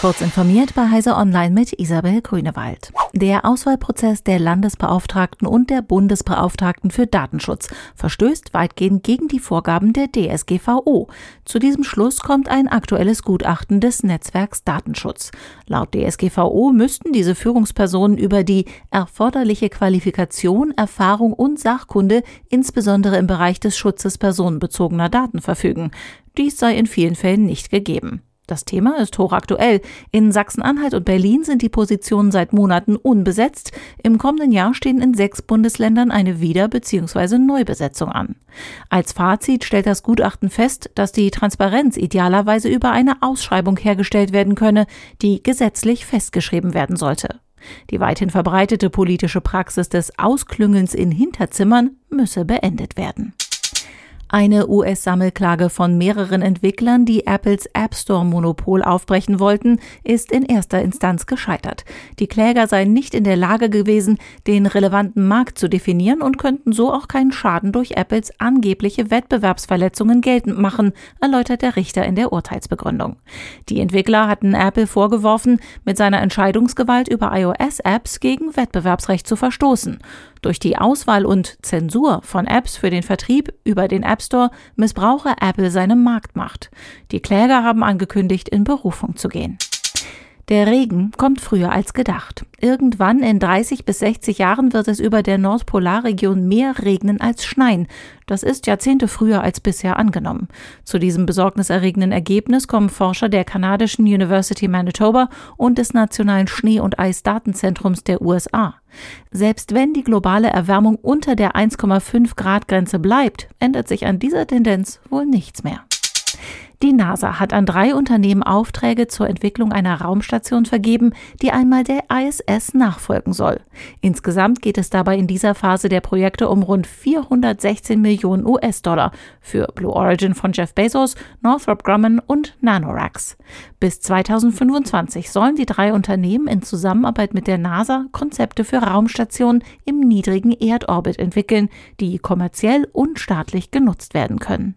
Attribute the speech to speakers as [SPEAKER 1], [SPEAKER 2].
[SPEAKER 1] Kurz informiert bei Heise Online mit Isabel Grünewald. Der Auswahlprozess der Landesbeauftragten und der Bundesbeauftragten für Datenschutz verstößt weitgehend gegen die Vorgaben der DSGVO. Zu diesem Schluss kommt ein aktuelles Gutachten des Netzwerks Datenschutz. Laut DSGVO müssten diese Führungspersonen über die erforderliche Qualifikation, Erfahrung und Sachkunde insbesondere im Bereich des Schutzes personenbezogener Daten verfügen. Dies sei in vielen Fällen nicht gegeben. Das Thema ist hochaktuell. In Sachsen-Anhalt und Berlin sind die Positionen seit Monaten unbesetzt. Im kommenden Jahr stehen in sechs Bundesländern eine Wieder- bzw. Neubesetzung an. Als Fazit stellt das Gutachten fest, dass die Transparenz idealerweise über eine Ausschreibung hergestellt werden könne, die gesetzlich festgeschrieben werden sollte. Die weithin verbreitete politische Praxis des Ausklüngelns in Hinterzimmern müsse beendet werden. Eine US-Sammelklage von mehreren Entwicklern, die Apples App Store-Monopol aufbrechen wollten, ist in erster Instanz gescheitert. Die Kläger seien nicht in der Lage gewesen, den relevanten Markt zu definieren und könnten so auch keinen Schaden durch Apples angebliche Wettbewerbsverletzungen geltend machen, erläutert der Richter in der Urteilsbegründung. Die Entwickler hatten Apple vorgeworfen, mit seiner Entscheidungsgewalt über iOS-Apps gegen Wettbewerbsrecht zu verstoßen. Durch die Auswahl und Zensur von Apps für den Vertrieb über den App Store missbrauche Apple seine Marktmacht. Die Kläger haben angekündigt, in Berufung zu gehen. Der Regen kommt früher als gedacht. Irgendwann in 30 bis 60 Jahren wird es über der Nordpolarregion mehr regnen als schneien. Das ist Jahrzehnte früher als bisher angenommen. Zu diesem besorgniserregenden Ergebnis kommen Forscher der kanadischen University Manitoba und des Nationalen Schnee- und Eisdatenzentrums der USA. Selbst wenn die globale Erwärmung unter der 1,5 Grad Grenze bleibt, ändert sich an dieser Tendenz wohl nichts mehr. Die NASA hat an drei Unternehmen Aufträge zur Entwicklung einer Raumstation vergeben, die einmal der ISS nachfolgen soll. Insgesamt geht es dabei in dieser Phase der Projekte um rund 416 Millionen US-Dollar für Blue Origin von Jeff Bezos, Northrop Grumman und Nanoracks. Bis 2025 sollen die drei Unternehmen in Zusammenarbeit mit der NASA Konzepte für Raumstationen im niedrigen Erdorbit entwickeln, die kommerziell und staatlich genutzt werden können.